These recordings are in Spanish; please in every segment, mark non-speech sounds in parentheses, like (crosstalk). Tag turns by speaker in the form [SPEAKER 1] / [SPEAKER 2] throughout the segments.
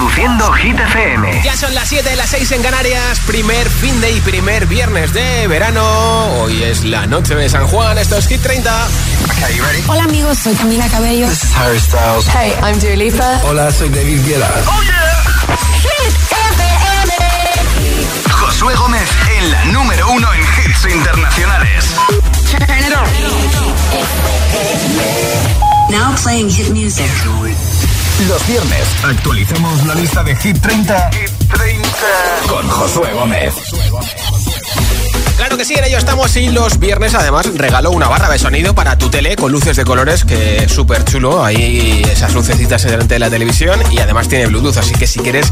[SPEAKER 1] Reproduciendo Hit FM.
[SPEAKER 2] Ya son las 7, las 6 en Canarias. Primer fin de y primer viernes de verano. Hoy es la noche de San Juan. Esto es Hit 30.
[SPEAKER 3] Hola amigos, soy Camila Cabello.
[SPEAKER 4] This is Harry Styles.
[SPEAKER 3] Hey, I'm Dua Lipa.
[SPEAKER 5] Hola, soy David Guetta.
[SPEAKER 1] Oh yeah. Hit FM. Josué Gómez en la número uno en hits internacionales.
[SPEAKER 6] Now playing hit music.
[SPEAKER 1] Los viernes actualicemos la lista de Hit 30, Hit 30. con Josué Gómez.
[SPEAKER 2] Claro que sí, en ello estamos y los viernes además regalo una barra de sonido para tu tele con luces de colores que es súper chulo. Ahí esas lucecitas delante de la televisión y además tiene Bluetooth, así que si quieres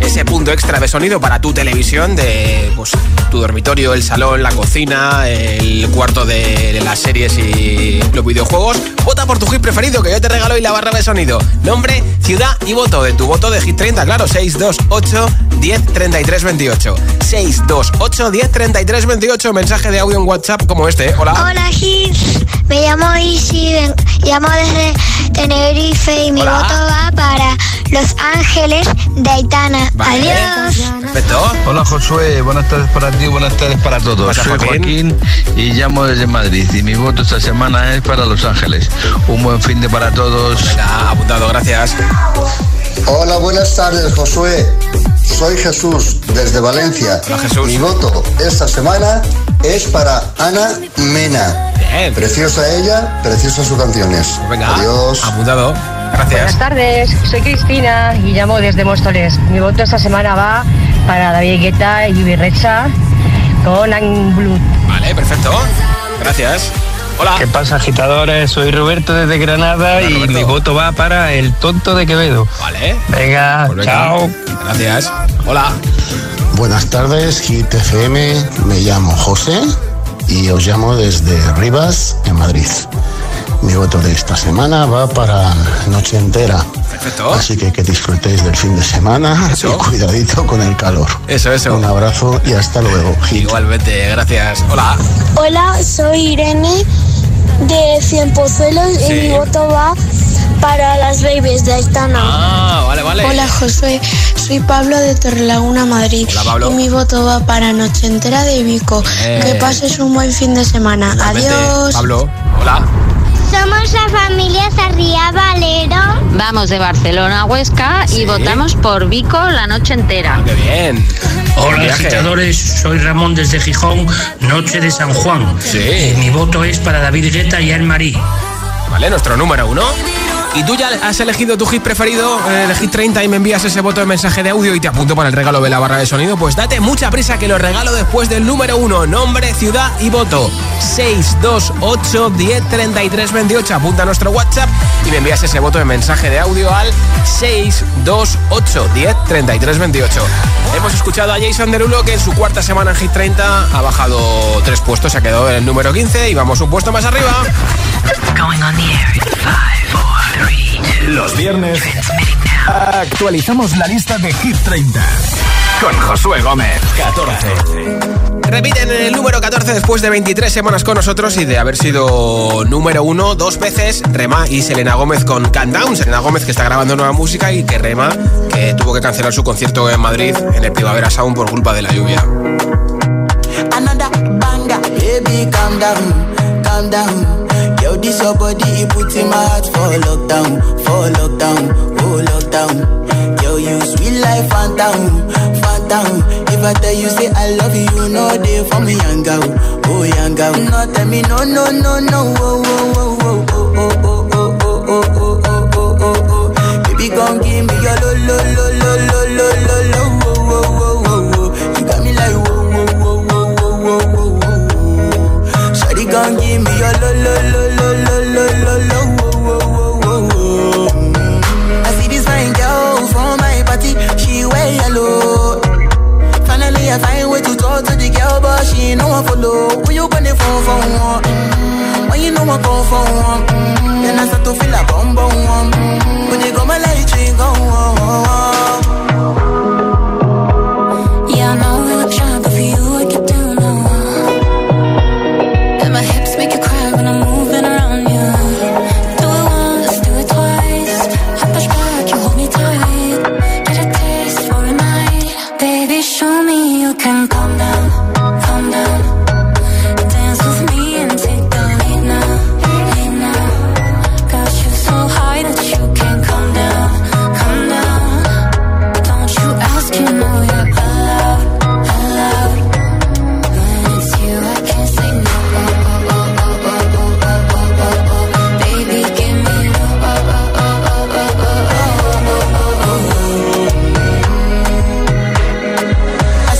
[SPEAKER 2] ese punto extra de sonido para tu televisión de pues, tu dormitorio, el salón, la cocina, el cuarto de las series y los videojuegos, vota por tu hit preferido que yo te regalo y la barra de sonido. Nombre, ciudad y voto de tu voto de Hit 30, claro, 628 10 33 28. 628 10 33 28, mensaje de audio en WhatsApp como este. ¿eh? Hola.
[SPEAKER 7] Hola, Hit. Me llamo Isi, llamo desde Tenerife y mi
[SPEAKER 2] Hola.
[SPEAKER 7] voto va para Los Ángeles de Aitana.
[SPEAKER 2] Vale.
[SPEAKER 7] Adiós.
[SPEAKER 2] Perfecto.
[SPEAKER 5] Hola Josué, buenas tardes para ti, buenas tardes para todos. Soy
[SPEAKER 2] Joaquín.
[SPEAKER 5] Joaquín y llamo desde Madrid y mi voto esta semana es para Los Ángeles. Un buen fin de para todos.
[SPEAKER 2] Venga, apuntado, gracias.
[SPEAKER 8] Hola, buenas tardes, Josué. Soy Jesús desde Valencia.
[SPEAKER 2] Hola, Jesús.
[SPEAKER 8] Mi voto esta semana es para Ana Mena.
[SPEAKER 2] Bien.
[SPEAKER 8] Preciosa ella, preciosas sus canciones.
[SPEAKER 2] Venga,
[SPEAKER 8] Adiós.
[SPEAKER 2] apuntado. Gracias.
[SPEAKER 9] Buenas tardes, soy Cristina y llamo desde Móstoles. Mi voto esta semana va para David Guetta y Birrecha con Blood.
[SPEAKER 2] Vale, perfecto. Gracias. Hola.
[SPEAKER 10] ¿Qué pasa, agitadores? Soy Roberto desde Granada
[SPEAKER 2] Hola,
[SPEAKER 10] y
[SPEAKER 2] Roberto.
[SPEAKER 10] mi voto va para el tonto de Quevedo.
[SPEAKER 2] Vale.
[SPEAKER 10] Venga,
[SPEAKER 2] Pues
[SPEAKER 10] chao.
[SPEAKER 2] Gracias. Hola.
[SPEAKER 11] Buenas tardes, Hit FM. Me llamo José y os llamo desde Rivas, en Madrid. Mi voto de esta semana va para Noche Entera.
[SPEAKER 2] Perfecto.
[SPEAKER 11] Así que que disfrutéis del fin de semana
[SPEAKER 2] Eso.
[SPEAKER 11] y cuidadito con el calor.
[SPEAKER 2] Eso, eso.
[SPEAKER 11] Un abrazo y hasta luego. Hit.
[SPEAKER 2] Igualmente, gracias. Hola.
[SPEAKER 7] Hola, soy Irene de Cienpozuelos
[SPEAKER 2] Sí.
[SPEAKER 7] y mi voto va para las babies de Aitana.
[SPEAKER 2] Ah, vale, vale.
[SPEAKER 3] Hola Josué, soy Pablo de Torrelaguna, Madrid.
[SPEAKER 2] Hola, Pablo.
[SPEAKER 3] Y mi voto va para Noche Entera de Vico.
[SPEAKER 2] Eh.
[SPEAKER 3] Que pases un buen fin de semana.
[SPEAKER 2] Igualmente.
[SPEAKER 3] Adiós.
[SPEAKER 2] Pablo. Hola.
[SPEAKER 7] Somos la familia Sarría Valero.
[SPEAKER 9] Vamos de Barcelona a Huesca
[SPEAKER 2] Sí.
[SPEAKER 9] y votamos por Vico la noche entera.
[SPEAKER 2] Qué bien.
[SPEAKER 12] Hola agitadores, soy Ramón desde Gijón, Noche de San Juan.
[SPEAKER 2] Sí.
[SPEAKER 12] Y mi voto es para David Guetta y Anne-Marie.
[SPEAKER 2] Vale, nuestro número uno. ¿Y tú ya has elegido tu hit preferido, eh, el hit 30, y me envías ese voto de mensaje de audio y te apunto para el regalo de la barra de sonido? Pues date mucha prisa que lo regalo después del número uno. Nombre, ciudad y voto. 628 10 33 28. Apunta a nuestro WhatsApp y me envías ese voto de mensaje de audio al 628 10 33 28. Hemos escuchado a Jason Derulo que en su cuarta semana en Hit 30 ha bajado tres puestos, se ha quedado en el número 15 y vamos un puesto más arriba.
[SPEAKER 1] Los viernes actualizamos la lista de Hit 30 con Josué Gómez. 14.
[SPEAKER 2] Repiten en el número 14 después de 23 semanas con nosotros y de haber sido número uno dos veces, Rema y Selena Gómez con Countdown. Selena Gómez que está grabando nueva música y que Rema que tuvo que cancelar su concierto en Madrid en el Primavera Sound por culpa de la lluvia.
[SPEAKER 13] Another banger, baby, calm down, calm down. This your body, it puts in my heart for lockdown, for lockdown, oh lockdown. Yo, you sweet life, phantom, phantom. If I tell you say I love you, know they for me, young oh young. No, tell me no, no, no, no, oh, oh, oh, oh, oh, oh, oh, oh, oh, oh, oh, oh, oh, oh. Baby, gon' give me your lo, lo, lo, lo, lo, lo, lo, lo, gon' give me your lo, lo, lo, lo, lo, lo, lo, lo, oh, oh, oh, oh, oh. I see this fine girl from my party, she wear yellow. Finally, I find way to talk to the girl, but she ain't no one follow. Who you gonna phone for one? Mm. When you know I come for one, then I start to feel a bum bum. When you go my light, you go on.
[SPEAKER 3] Yeah, I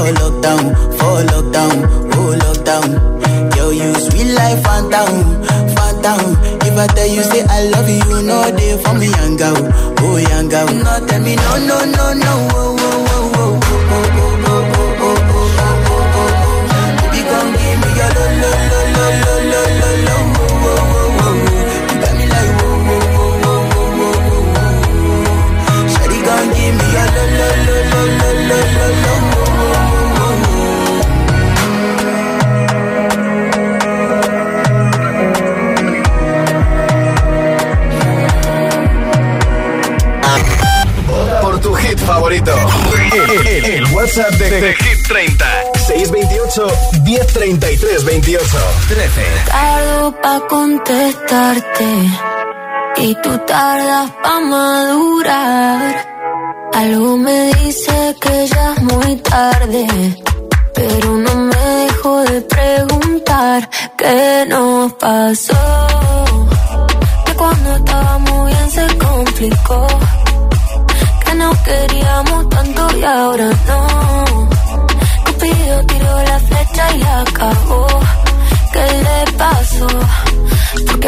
[SPEAKER 3] for
[SPEAKER 13] lockdown, for lockdown, oh lockdown. Yo, you sweet life, phantom, phantom. If I tell you say I love you, know they for me, young girl, oh young girl. No, tell me no, no, no, no, oh, oh,
[SPEAKER 1] WhatsApp de, de Hit 30. 628 1033 28 13.
[SPEAKER 4] Tardo pa' contestarte y tú tardas pa' madurar. Algo me dice que ya es muy tarde, pero no me dejo de preguntar qué nos pasó. Que cuando estábamos bien se complicó, que no queríamos tanto y ahora no. Cupido tiró la flecha y acabó. ¿Qué le pasó?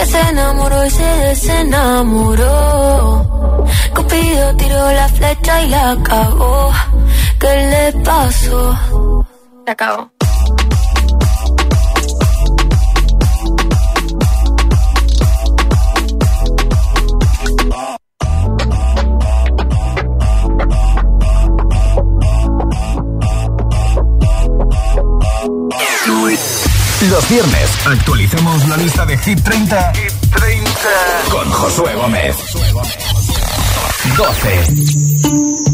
[SPEAKER 4] Que se enamoró y se desenamoró. Cupido tiró la flecha y la acabó. ¿Qué le pasó? Se acabó.
[SPEAKER 1] Los viernes actualicemos la lista de Hit 30, Hit 30. con Josué Gómez. 12.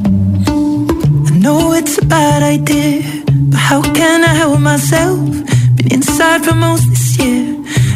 [SPEAKER 6] I know it's a bad idea, but how can I help myself? Been inside for most this year,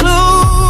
[SPEAKER 6] clue.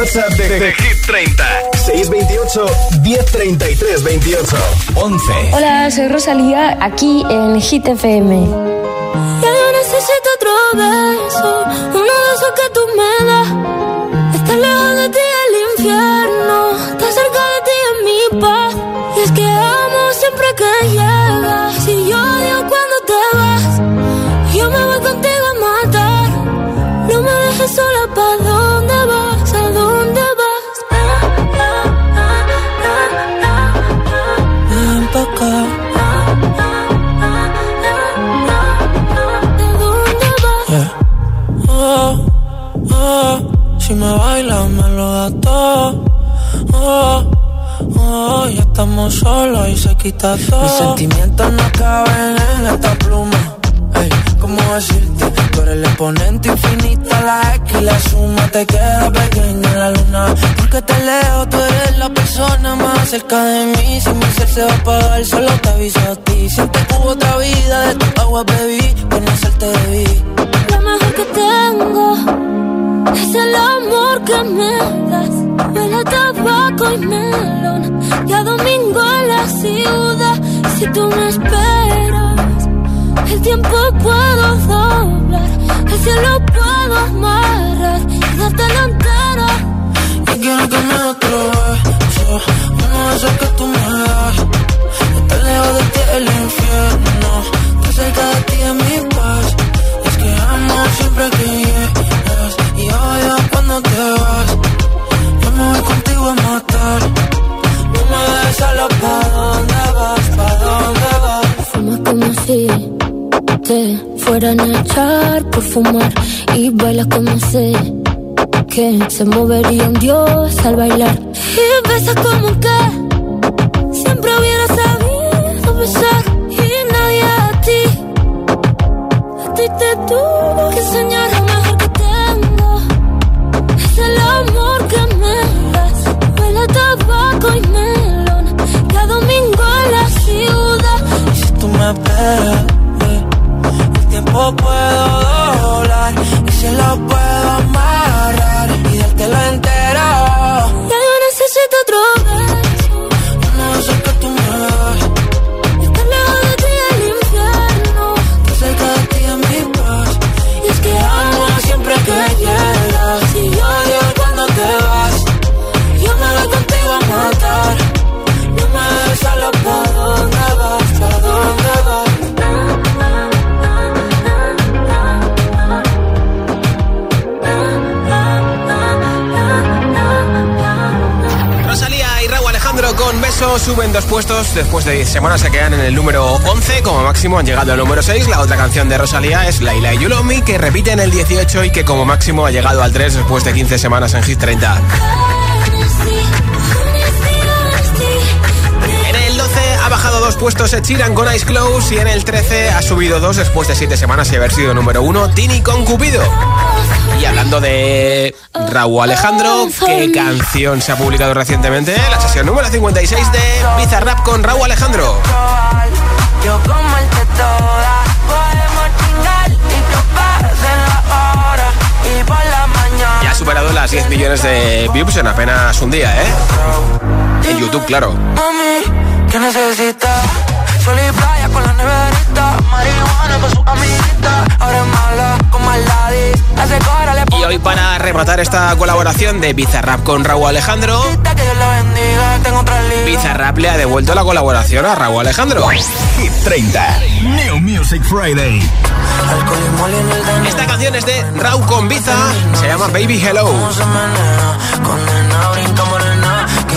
[SPEAKER 1] WhatsApp de, Hit 30. 628 1033 28 11.
[SPEAKER 14] Hola, soy Rosalía, aquí en Hit FM.
[SPEAKER 4] Ya yo necesito otro beso, uno de esos que tú me das. Solos y se quita todo. Mis sentimientos no caben en esta pluma. Ey, ¿cómo decirte? Tú eres el exponente infinito, la X y la suma te queda pequeña en la luna. Porque te leo, tú eres la persona más cerca de mí. Si mi ser se va a apagar, solo te aviso a ti. Siente que hubo otra vida, de tu agua bebí, conocerte debí. Lo mejor que tengo es el amor que me das. Huele a tabaco y melón. Y a domingo en la ciudad. Si tú me esperas, el tiempo puedo doblar. El cielo puedo amarrar y darte la entera. Yo quiero que me beso. Uno de esos que tú me das. Estar lejos de ti el infierno. Estar cerca de ti es mi paz. Es que amo siempre que llegas y odio cuando te vas. Yo me voy contigo a matar. No me dejes solo pa' dónde vas, pa' dónde vas. Fumas como si te fueran a echar por fumar. Y bailas como sé que se movería un dios al bailar. Y besas como que siempre hubiera sabido besar. Y nadie a ti, a ti te tuvo que enseñar tabaco y melón. Cada domingo en la ciudad. Y si tú me esperas, el tiempo puedo doblar y se lo puedo amarrar y darte la Beso
[SPEAKER 2] suben dos puestos. Después de 10 semanas se quedan en el número 11. Como máximo han llegado al número 6. La otra canción de Rosalía es Laila y Yulomi, que repite en el 18 y que como máximo ha llegado al 3 después de 15 semanas en Hit 30. En el 12 ha bajado dos puestos Ed Sheeran con Ice Close y en el 13 ha subido dos después de 7 semanas y haber sido número 1 Tini con Cupido. Y hablando de Raúl Alejandro, ¿qué canción se ha publicado recientemente? La sesión número 56 de Bizarrap con Raúl Alejandro. Ya ha superado las 10 millones de views en apenas un día, ¿eh? En YouTube, claro.
[SPEAKER 1] ¿Qué necesitas? Sol y playa con la neverita Marihuana
[SPEAKER 2] Y hoy para rematar esta colaboración de Bizarrap con Raúl Alejandro. Bizarrap le ha devuelto la colaboración a Raúl Alejandro.
[SPEAKER 14] Hit 30 New Music Friday.
[SPEAKER 2] Esta canción es de Raúl con Biza Se llama Baby Hello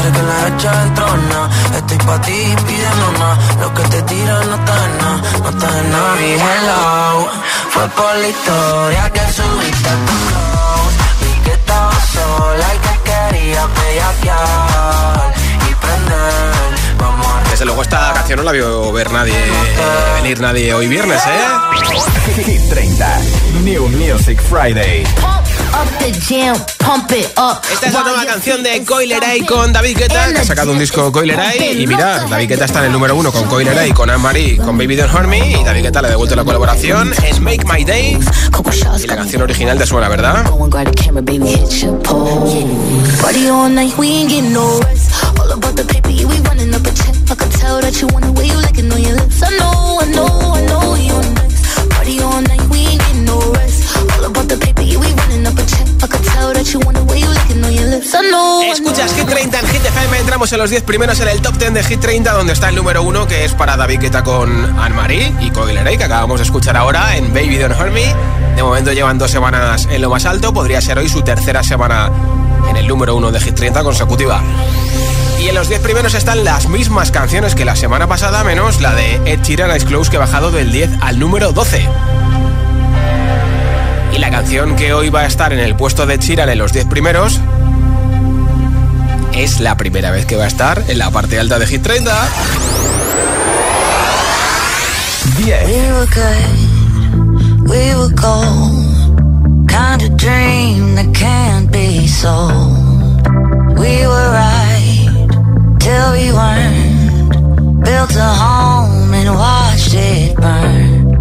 [SPEAKER 1] Quiere que la echa en trona Estoy pa' ti, pide mamá Lo que te tiran no está en nada No está en nada. Mi hello Fue por la historia que subiste a tu post Vi que estaba sola y que quería bellaquear Y prender.
[SPEAKER 2] Desde luego esta canción no la vio ver nadie Venir nadie hoy viernes, ¿eh?
[SPEAKER 14] Hit 30 New Music Friday
[SPEAKER 2] Esta es la nueva canción de Coileray con David Guetta, que ha sacado un disco Coileray. Y mira, David Guetta está en el número uno con Coileray, con Anne-Marie, con Baby Don't Hurt Me. Y David Guetta le ha devuelto la colaboración en Make My Day. Y la canción original te suena, ¿verdad? Escuchas Hit 30 en Hit FM, entramos en los 10 primeros en el top 10 de Hit 30, donde está el número 1, que es para David Guetta con Anne-Marie y Coileray, que acabamos de escuchar ahora en Baby Don't Hurt Me. De momento llevan dos semanas en lo más alto, podría ser hoy su tercera semana en el número 1 de Hit 30 consecutiva. Y en los 10 primeros están las mismas canciones que la semana pasada, menos la de Ed Sheeran Ice Close, que ha bajado del 10 al número 12. Y la canción que hoy va a estar en el puesto de Sheeran en los 10 primeros es la primera vez que va a estar en la parte alta de Hit 30.
[SPEAKER 14] 10
[SPEAKER 15] We were good, we were gold. Kind of dream that can't be sold. We were right till we weren't. Built a home and watched it burn.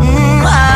[SPEAKER 15] Mm, I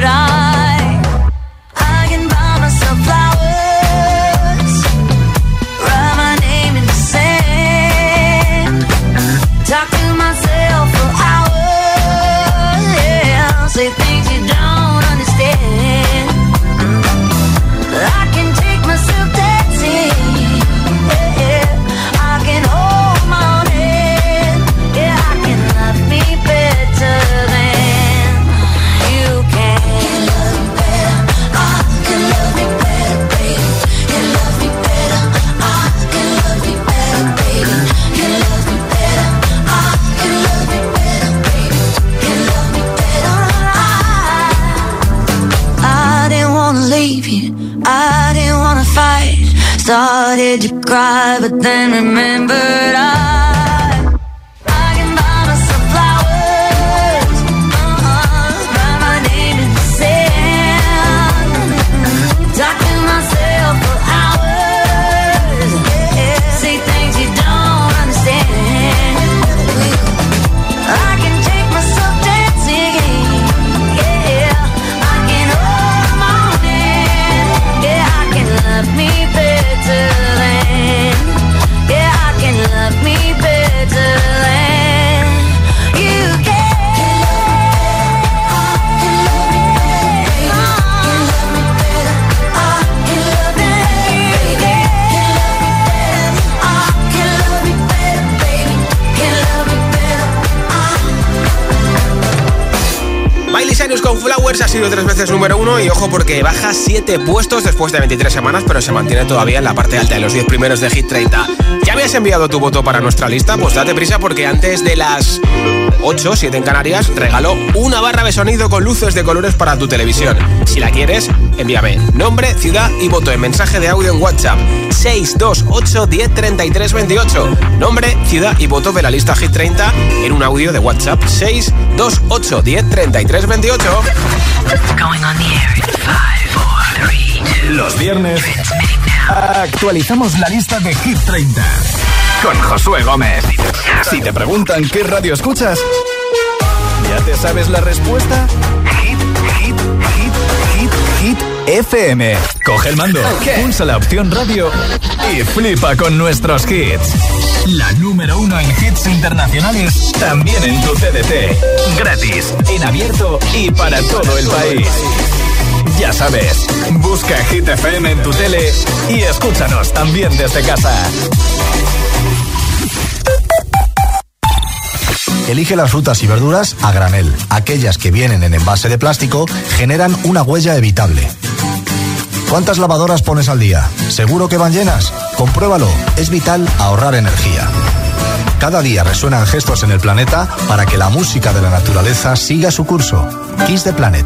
[SPEAKER 2] puestos después de 23 semanas, pero se mantiene todavía en la parte alta de los 10 primeros de Hit 30. ¿Ya habías enviado tu voto para nuestra lista? Pues date prisa porque antes de las 8, 7 en Canarias, regaló una barra de sonido con luces de colores para tu televisión. Si la quieres, envíame nombre, ciudad y voto en mensaje de audio en WhatsApp 628 10 33 28. Nombre, ciudad y voto de la lista Hit 30 en un audio de WhatsApp 628 10 33 28.
[SPEAKER 14] Going on the air los viernes actualizamos la lista de Hit 30 con Josué Gómez. Si te preguntan qué radio escuchas, ¿ya te sabes la respuesta? Hit, hit, hit, hit, hit FM. Coge el mando, pulsa la opción radio y flipa con nuestros hits. La número uno en hits internacionales, también en tu TDT. Gratis, en abierto y para todo el país. Ya sabes, busca Hit FM en tu tele y escúchanos también desde casa.
[SPEAKER 16] Elige las frutas y verduras a granel. Aquellas que vienen en envase de plástico generan una huella evitable. ¿Cuántas lavadoras pones al día? ¿Seguro que van llenas? Compruébalo, es vital ahorrar energía. Cada día resuenan gestos en el planeta para que la música de la naturaleza siga su curso. Kiss the Planet,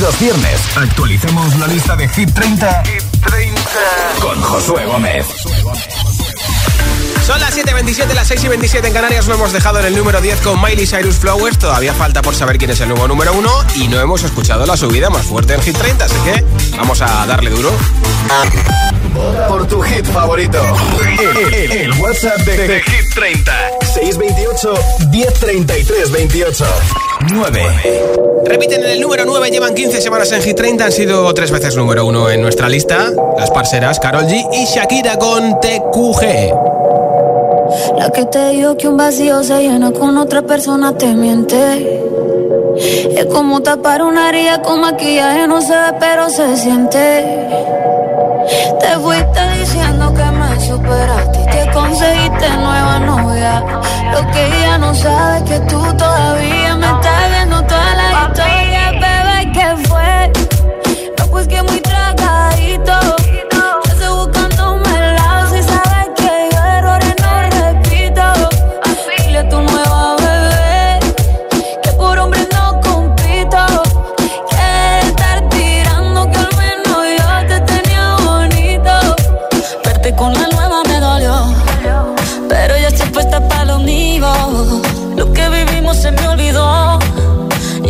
[SPEAKER 14] Los viernes actualizamos la lista de Hit 30, con Josué Gómez.
[SPEAKER 2] Son las 7.27, las 6 y 27 en Canarias. Lo hemos dejado en el número 10 con Miley Cyrus Flowers. Todavía falta por saber quién es el nuevo número 1 y no hemos escuchado la subida más fuerte en Hit 30, así que vamos a darle duro.
[SPEAKER 1] Por tu hit favorito. El, WhatsApp de, Hit 30. 628 1033 28. 9.
[SPEAKER 2] Repiten en el número 9, llevan 15 semanas en Hit 30, han sido tres veces número 1 en nuestra lista. Las parceras Carol G y Shakira con TQG.
[SPEAKER 4] La que te dijo que un vacío se llena con otra persona te miente. Es como tapar una herida con maquillaje, no se ve, pero se siente. Te fuiste diciendo superaste y te conseguiste nueva novia. Lo que ella no sabe es que tú todavía me estás viendo toda la historia, bebé, ¿qué fue? No, pues que muy tragadito.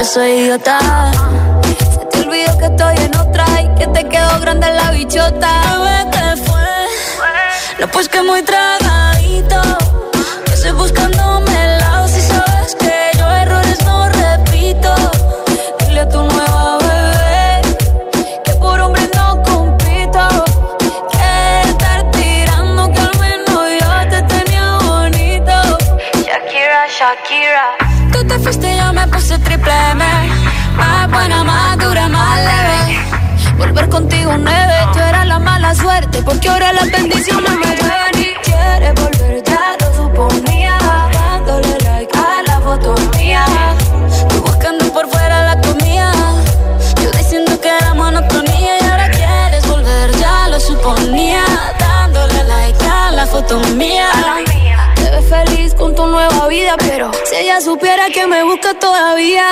[SPEAKER 4] yo soy idiota. Se te olvidó que estoy en otra y que te quedó grande la bichota. Bebé, ¿qué fue? No, pues que muy tragadito. Que estoy buscándome el lado si sabes que yo errores no repito. Dile a tu nueva Tú Más dura, más leve. Volver contigo nueve, tú eras la mala suerte. Porque ahora las bendiciones me llueven y quieres volver, ya lo suponía. Dándole like a la foto mía. Tú buscando por fuera la comida. Yo diciendo que era monotonía y ahora quieres volver, ya lo suponía. Dándole like a la foto mía feliz con tu nueva vida, pero si ella supiera que me busca todavía.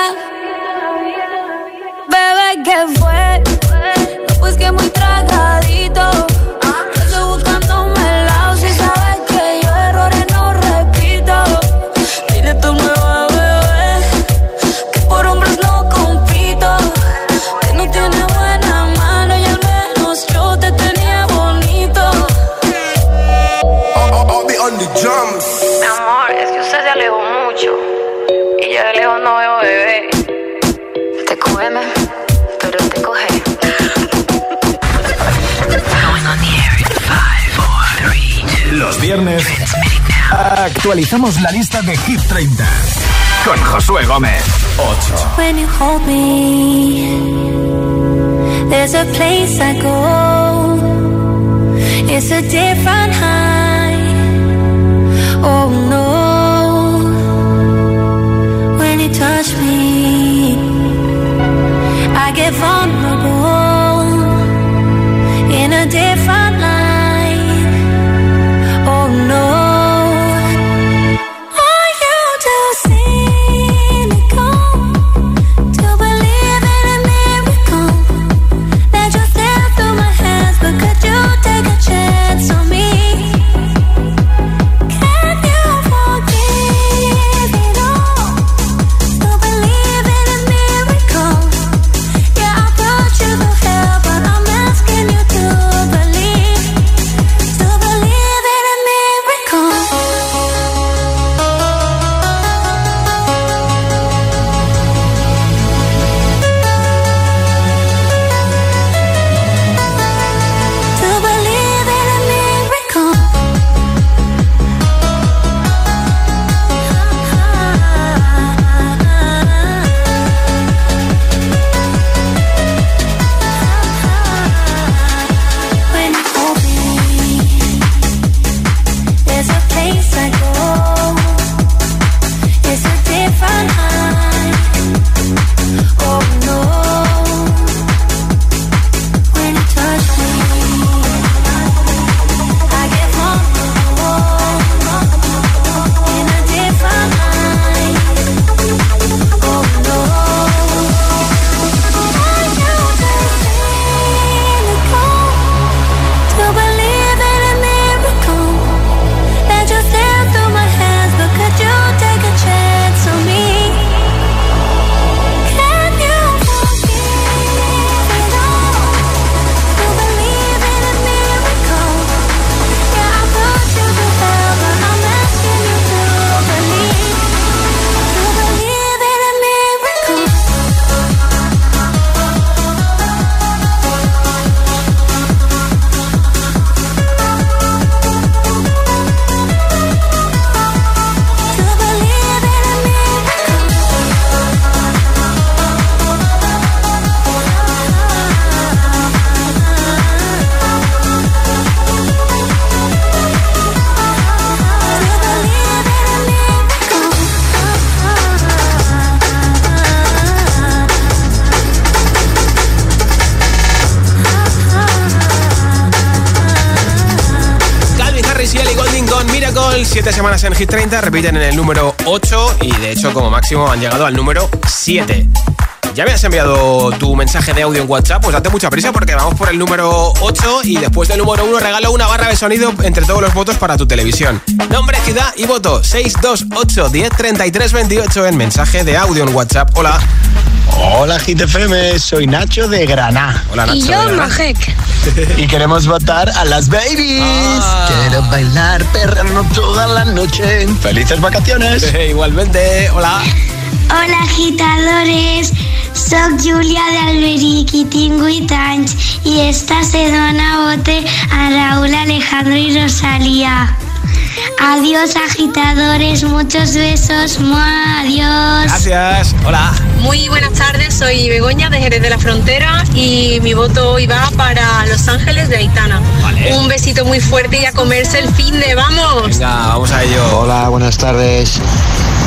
[SPEAKER 4] Bebé, ¿qué fue? pues que muy tragadito
[SPEAKER 1] viernes actualizamos la lista de Hit 30 con Josué Gómez. 8.
[SPEAKER 4] When you hold me, there's a place I go. It's a different high. Oh no.
[SPEAKER 2] Hit 30, repiten en el número 8 y de hecho como máximo han llegado al número 7. ¿Ya me has enviado tu mensaje de audio en WhatsApp? Pues date mucha prisa porque vamos por el número 8 y después del número 1 regalo una barra de sonido entre todos los votos para tu televisión. Nombre, ciudad y voto 628 10 33 28 en mensaje de audio en WhatsApp. Hola.
[SPEAKER 17] Hola GTFM, soy Nacho de Granada.
[SPEAKER 2] Hola Nacho.
[SPEAKER 18] Y yo, Majek. (laughs)
[SPEAKER 17] Y queremos votar a las babies.
[SPEAKER 2] Ah.
[SPEAKER 17] Quiero bailar perrano toda la noche. Felices vacaciones. (laughs)
[SPEAKER 2] Igualmente, hola.
[SPEAKER 7] Hola agitadores, soc Júlia d'Alberic i tinc 8 anys i esta se dona bote a Raúl, Alejandro y Rosalía. Adiós agitadores, muchos besos, ¡mua! adiós.
[SPEAKER 2] Gracias. Hola.
[SPEAKER 18] Muy buenas tardes, soy Begoña de Jerez de la Frontera y mi voto hoy va para Los Ángeles de Aitana.
[SPEAKER 2] Vale.
[SPEAKER 18] Un besito muy fuerte y a comerse el fin de vamos.
[SPEAKER 2] Venga, vamos a ello.
[SPEAKER 19] Hola, buenas tardes.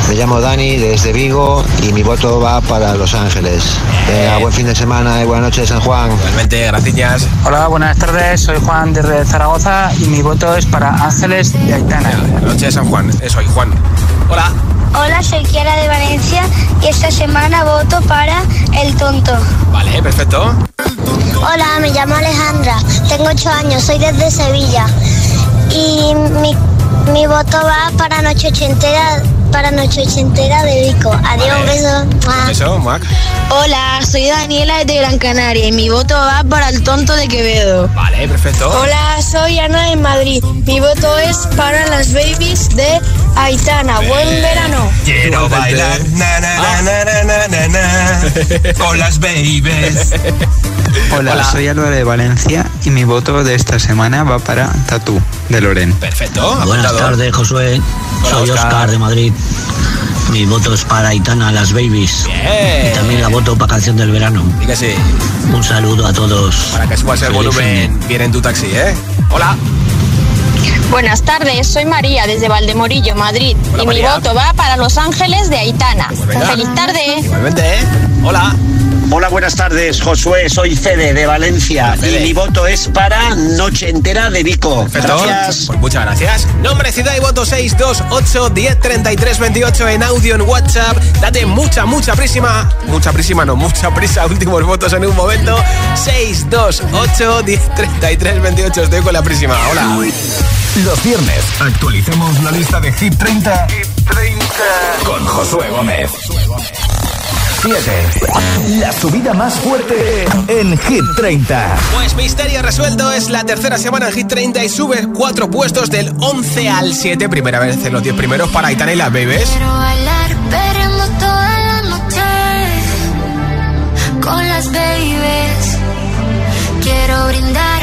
[SPEAKER 19] Me llamo Dani desde Vigo y mi voto va para Los Ángeles. Venga, buen fin de semana y buenas noches, San Juan.
[SPEAKER 2] Igualmente, gracias.
[SPEAKER 10] Hola, buenas tardes. Soy Juan desde Zaragoza y mi voto es para Ángeles de Aitana.
[SPEAKER 2] Noche de San Juan, eh, soy Juan. Hola.
[SPEAKER 7] Hola, soy Kiara de Valencia y esta semana voto para El Tonto.
[SPEAKER 2] Vale, perfecto.
[SPEAKER 7] Hola, me llamo Alejandra, tengo 8 años, soy desde Sevilla y mi, mi voto va para Noche Ochentera, para Noche Ochentera dedico. Adiós, un beso.
[SPEAKER 2] Beso, Mac.
[SPEAKER 18] Hola, soy Daniela desde Gran Canaria y mi voto va para el tonto de Quevedo.
[SPEAKER 2] Vale, perfecto.
[SPEAKER 18] Hola, soy Ana de Madrid. Mi voto es para las babies de Aitana. Buen verano.
[SPEAKER 20] Quiero bailar na,
[SPEAKER 21] Hola,
[SPEAKER 2] Hola,
[SPEAKER 21] soy Álvaro de Valencia y mi voto de esta semana va para Tatú de Loren.
[SPEAKER 2] Perfecto.
[SPEAKER 22] Buenas tardes, Josué.
[SPEAKER 2] Hola,
[SPEAKER 22] soy Oscar. de Madrid. Mi voto es para Aitana, las babies.
[SPEAKER 2] Bien.
[SPEAKER 22] Y también la voto para Canción del Verano.
[SPEAKER 2] Y que sí.
[SPEAKER 22] Un saludo a todos.
[SPEAKER 2] Para que subas el
[SPEAKER 22] Feliz
[SPEAKER 2] volumen bien en tu taxi, ¿eh? Hola.
[SPEAKER 23] Buenas tardes, soy María desde Valdemorillo, Madrid.
[SPEAKER 2] Hola,
[SPEAKER 23] y
[SPEAKER 2] María.
[SPEAKER 23] mi voto va para Los Ángeles de Aitana.
[SPEAKER 2] venga.
[SPEAKER 23] Feliz tarde.
[SPEAKER 2] Igualmente, ¿eh? Hola.
[SPEAKER 24] Hola, buenas tardes, Josué. Soy Fede de Valencia
[SPEAKER 2] Fede.
[SPEAKER 24] y mi voto es para Noche Entera de Vico.
[SPEAKER 2] Perfecto.
[SPEAKER 24] Gracias.
[SPEAKER 2] Pues muchas gracias. Nombre, ciudad y voto 628 10 33 28 en audio en WhatsApp. Date mucha, mucha prisa. Mucha prisa, no, mucha prisa. (laughs) Últimos votos en un momento. 628 10 33 28. Estoy con la prísima. Hola.
[SPEAKER 14] Los viernes actualicemos la lista de Hit 30, con Josué Gómez. 7. La subida más fuerte en Hit 30.
[SPEAKER 2] Pues misterio resuelto, es la tercera semana en Hit 30 y sube cuatro puestos del 11 al 7. Primera vez en los 10 primeros para Aitana y las Bebes.
[SPEAKER 3] Quiero bailar toda la noche con las babies. Quiero brindar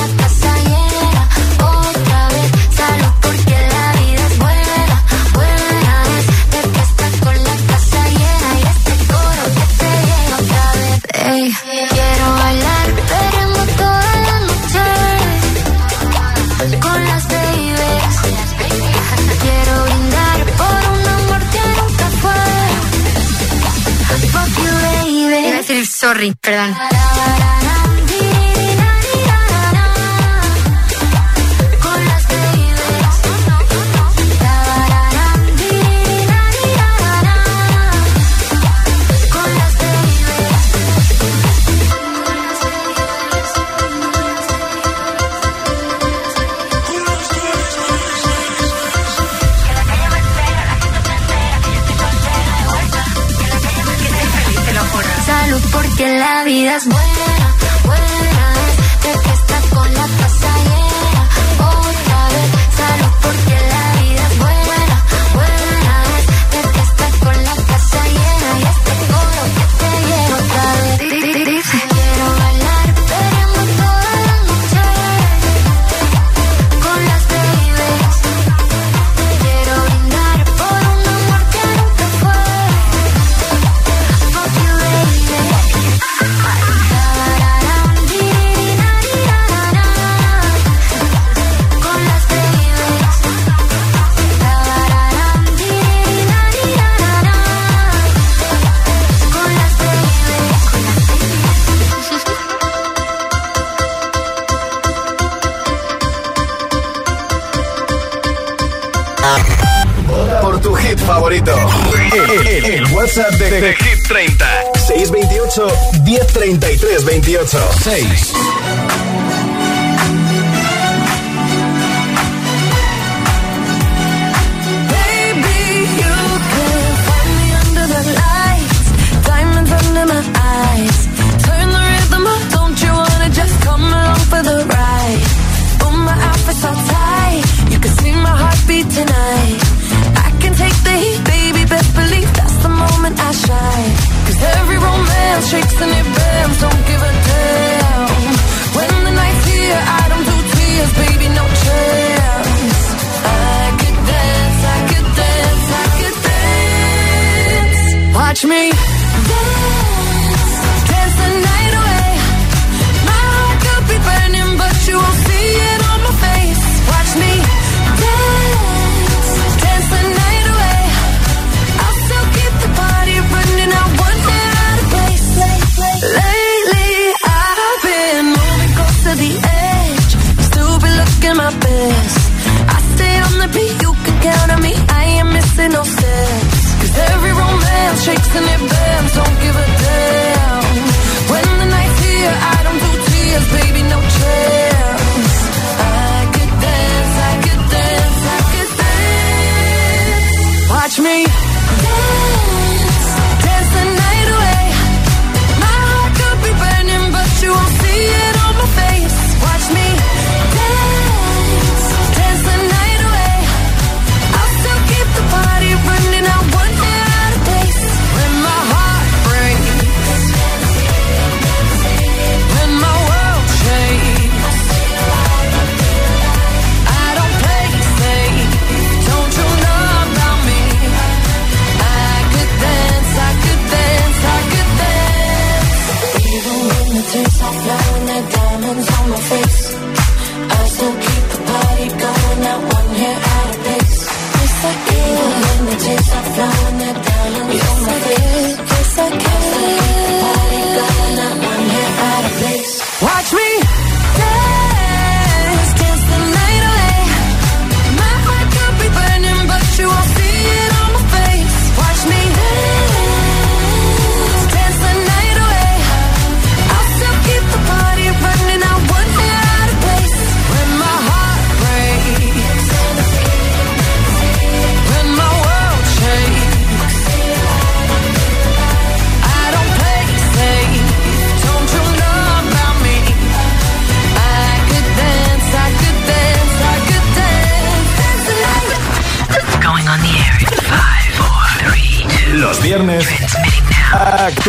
[SPEAKER 3] sorry, perdón.
[SPEAKER 1] 6.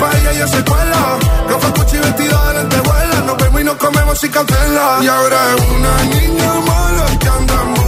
[SPEAKER 25] pa' ella y hace escuela. Roja, cuchi vestida delante vuela. Nos vemos y nos comemos sin cancela. Y ahora es una niña mala que andamos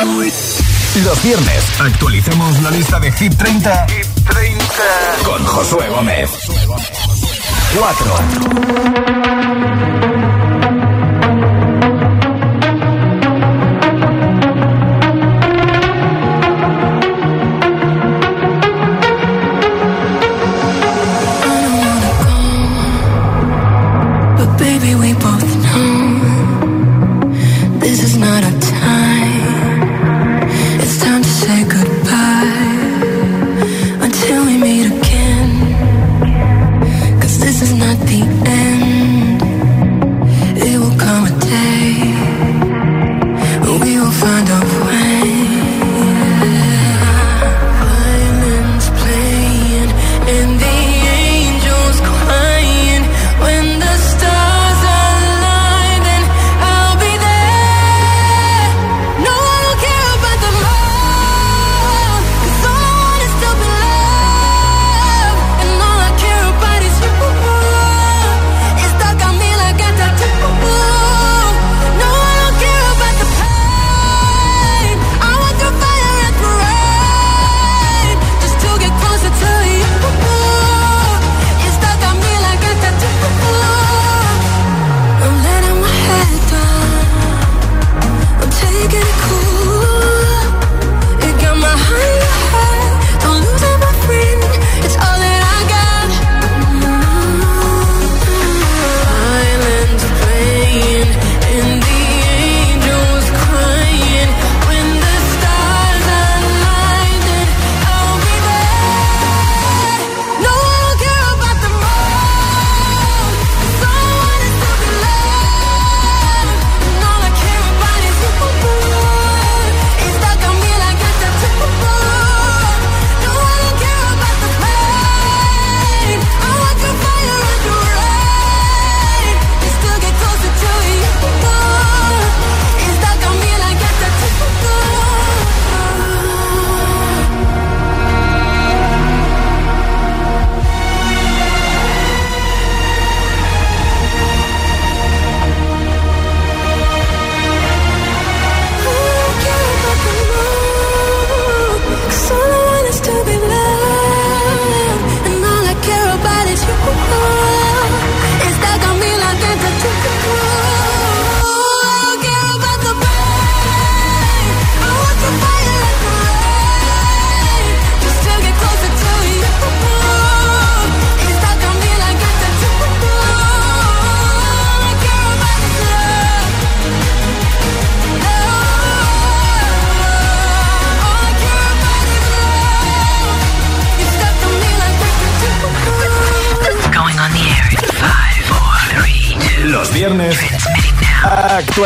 [SPEAKER 1] Los viernes actualicemos la lista de Hit 30, Hit 30. con Josué Gómez. 4.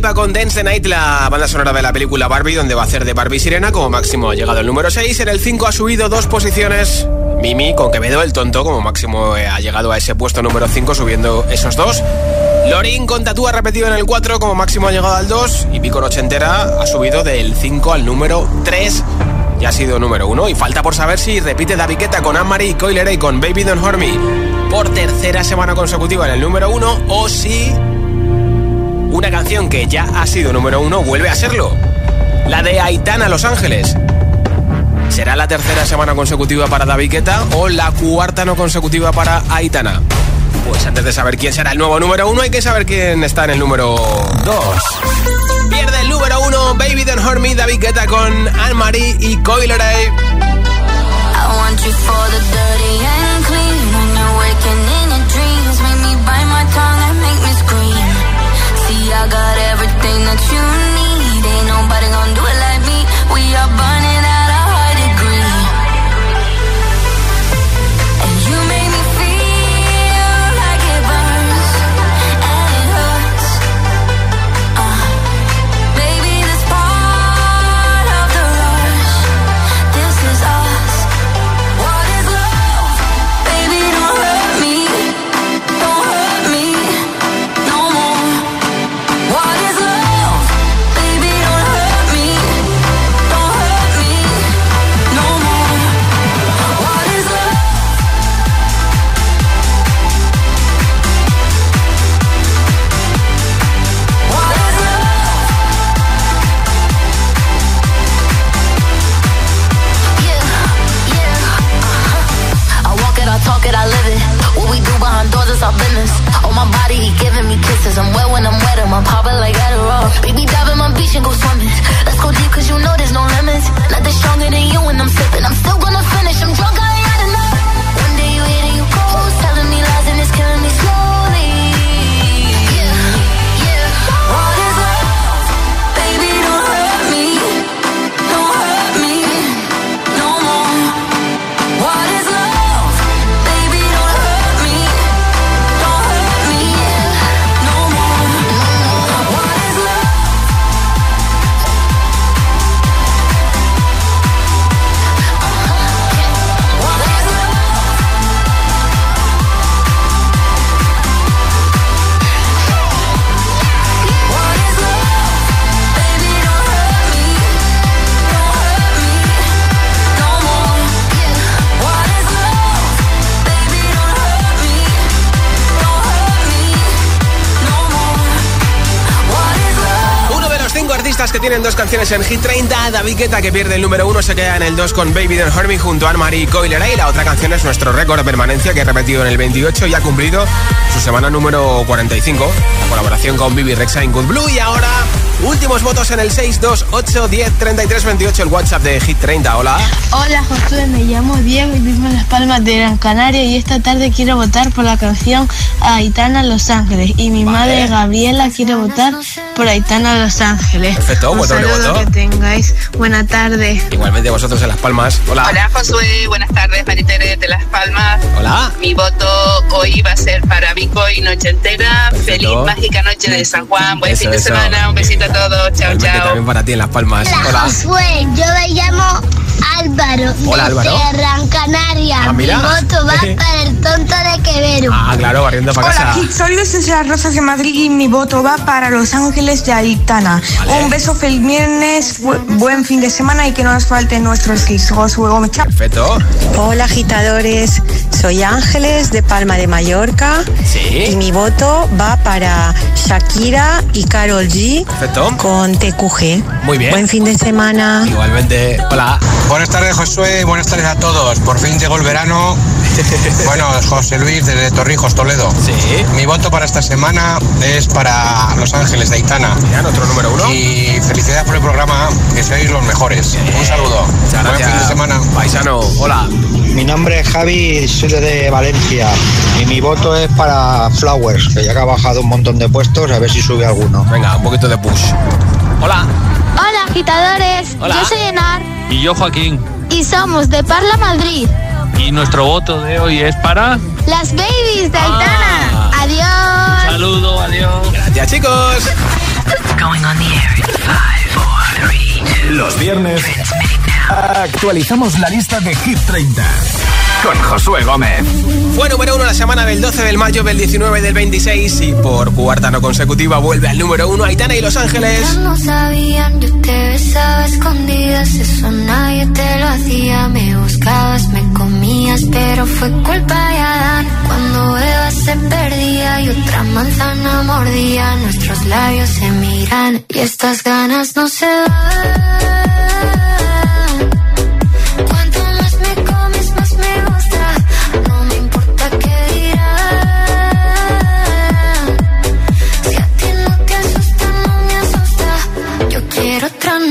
[SPEAKER 4] con
[SPEAKER 2] Dance Night, la banda sonora de la película Barbie, donde va a hacer de Barbie Sirena. Como máximo ha llegado el número 6. En el 5 ha subido dos posiciones. Mimi con Quevedo, el tonto, como máximo eh, ha llegado a ese puesto número 5, subiendo esos dos. Lorin con Tatú ha repetido en el 4, como máximo ha llegado al 2. Y Pico Nochentera ha subido del 5 al número 3. Ya ha sido número 1. Y falta por saber si repite Daviqueta con Anne-Marie Coileray con Baby Don't Hurt Me por tercera semana consecutiva en el número 1. O si una canción que ya ha sido número uno vuelve a serlo. La de Aitana Los Ángeles. ¿Será la tercera semana consecutiva para David Guetta o la cuarta no consecutiva para Aitana? Pues antes de saber quién será el nuevo número uno, hay que saber quién está en el número dos. Pierde el número uno, Baby Don't Hurt Me, David Guetta con Anne-Marie y Coileray. Artistas que tienen dos canciones en Hit 30. David Guetta, que pierde el número uno, se queda en el 2 con Baby Don't Hurt junto a Anne-Marie Coiler. Y la otra canción es nuestro récord de permanencia, que ha repetido en el 28 y ha cumplido su semana número 45. La colaboración con Bibi Rexa en Good Blue. Y ahora, últimos votos en el 628 10 33 28, el WhatsApp de Hit 30. Hola.
[SPEAKER 1] Hola, Josué. Me llamo Diego y vivo en Las Palmas de Gran Canaria. Y esta tarde quiero votar por la canción Aitana Los Ángeles. Y mi madre Gabriela quiere votar por Aitana Los Ángeles.
[SPEAKER 2] Perfecto,
[SPEAKER 1] Un
[SPEAKER 2] voto de
[SPEAKER 1] saludo
[SPEAKER 2] voto.
[SPEAKER 1] que tengáis. Buena tarde.
[SPEAKER 2] Igualmente vosotros en Las Palmas. Hola.
[SPEAKER 26] Hola Josué, buenas tardes, Maritere de Las Palmas.
[SPEAKER 2] Hola.
[SPEAKER 26] Mi voto hoy va a ser para y Noche Entera.
[SPEAKER 2] Perfecto.
[SPEAKER 26] Feliz mágica noche de San Juan. Buen
[SPEAKER 2] Eso,
[SPEAKER 26] fin de
[SPEAKER 2] eso.
[SPEAKER 26] semana, un besito a todos. Chao, chao.
[SPEAKER 2] también para ti en Las Palmas. Hola.
[SPEAKER 7] Josué, yo me llamo Álvaro.
[SPEAKER 2] Hola, Álvaro.
[SPEAKER 7] De Gran Canaria.
[SPEAKER 2] Ah, mira.
[SPEAKER 7] Mi voto va (laughs) para el tonto de Quevedo.
[SPEAKER 2] Ah, claro, barriendo para
[SPEAKER 27] Hola,
[SPEAKER 2] casa.
[SPEAKER 27] Soy Luis desde las Rosas de Madrid y mi voto va para Los Ángeles de Aitana.
[SPEAKER 2] Vale.
[SPEAKER 27] Un beso, feliz viernes, bu- buen fin de semana y que no nos falten nuestros. Josué Gómez, chao.
[SPEAKER 2] Perfecto.
[SPEAKER 28] Hola agitadores, soy Ángeles de Palma de Mallorca
[SPEAKER 2] Sí.
[SPEAKER 28] y mi voto va para Shakira y Carol G
[SPEAKER 2] Perfecto.
[SPEAKER 28] con TQG.
[SPEAKER 2] Muy bien.
[SPEAKER 28] Buen fin de semana.
[SPEAKER 2] Igualmente. Hola.
[SPEAKER 29] Buenas tardes, Josué. Buenas tardes a todos. Por fin llegó el verano. (laughs) Bueno, José Luis desde Torrijos, Toledo.
[SPEAKER 2] Sí.
[SPEAKER 29] Mi voto para esta semana es para Los Ángeles de Aitana.
[SPEAKER 2] Mira, nuestro número uno.
[SPEAKER 29] Y felicidades por el programa, que sois los mejores. Un saludo.
[SPEAKER 2] Muchas
[SPEAKER 29] Buen fin de semana.
[SPEAKER 2] Paisano, hola.
[SPEAKER 30] Mi nombre es Javi, soy de Valencia y mi voto es para Flowers, que ya que ha bajado un montón de puestos, a ver si sube alguno.
[SPEAKER 2] Venga, un poquito de push. Hola.
[SPEAKER 7] Hola, agitadores.
[SPEAKER 2] Hola.
[SPEAKER 7] Yo soy Enar
[SPEAKER 31] Y yo, Joaquín.
[SPEAKER 7] y somos de Parla, Madrid.
[SPEAKER 31] Y nuestro voto de hoy es para.
[SPEAKER 7] Las babies de
[SPEAKER 2] Ah.
[SPEAKER 7] Aitana. Adiós.
[SPEAKER 31] Saludo, adiós.
[SPEAKER 2] Gracias, chicos.
[SPEAKER 14] Los viernes actualizamos la lista de Hit 30 con Josué Gómez.
[SPEAKER 2] Fue número uno la semana del 12 del mayo, del 19 del 26 y por cuarta no consecutiva vuelve al número uno Aitana y Los Ángeles.
[SPEAKER 3] no sabían, yo te besaba escondidas, eso nadie te lo hacía. Me buscabas, me comías, pero fue culpa de Adán. Cuando Eva se perdía y otra manzana mordía, nuestros labios se miran y estas ganas no se van.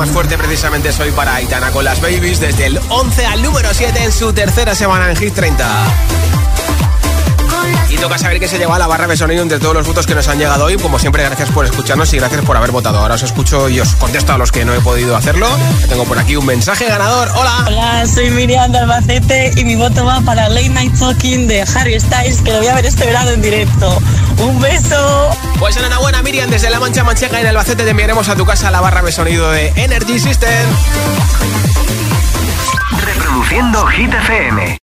[SPEAKER 2] Más fuerte precisamente es hoy para Aitana con las Babies desde el 11 al número 7 en su tercera semana en Hit 30.
[SPEAKER 3] Con
[SPEAKER 2] Y toca saber que se lleva la barra de sonido entre todos los votos que nos han llegado hoy. Como siempre, gracias por escucharnos y gracias por haber votado. Ahora os escucho y os contesto a los que no he podido hacerlo. Tengo por aquí un mensaje ganador. Hola.
[SPEAKER 15] Hola, soy Miriam de Albacete y mi voto va para Late Night Talking de Harry Styles, que lo voy a ver este verano en directo. Un beso.
[SPEAKER 2] Pues enhorabuena, Miriam. Desde La Mancha Manchega en Albacete te enviaremos a tu casa la barra de sonido de Energy System.
[SPEAKER 17] Reproduciendo Hit FM.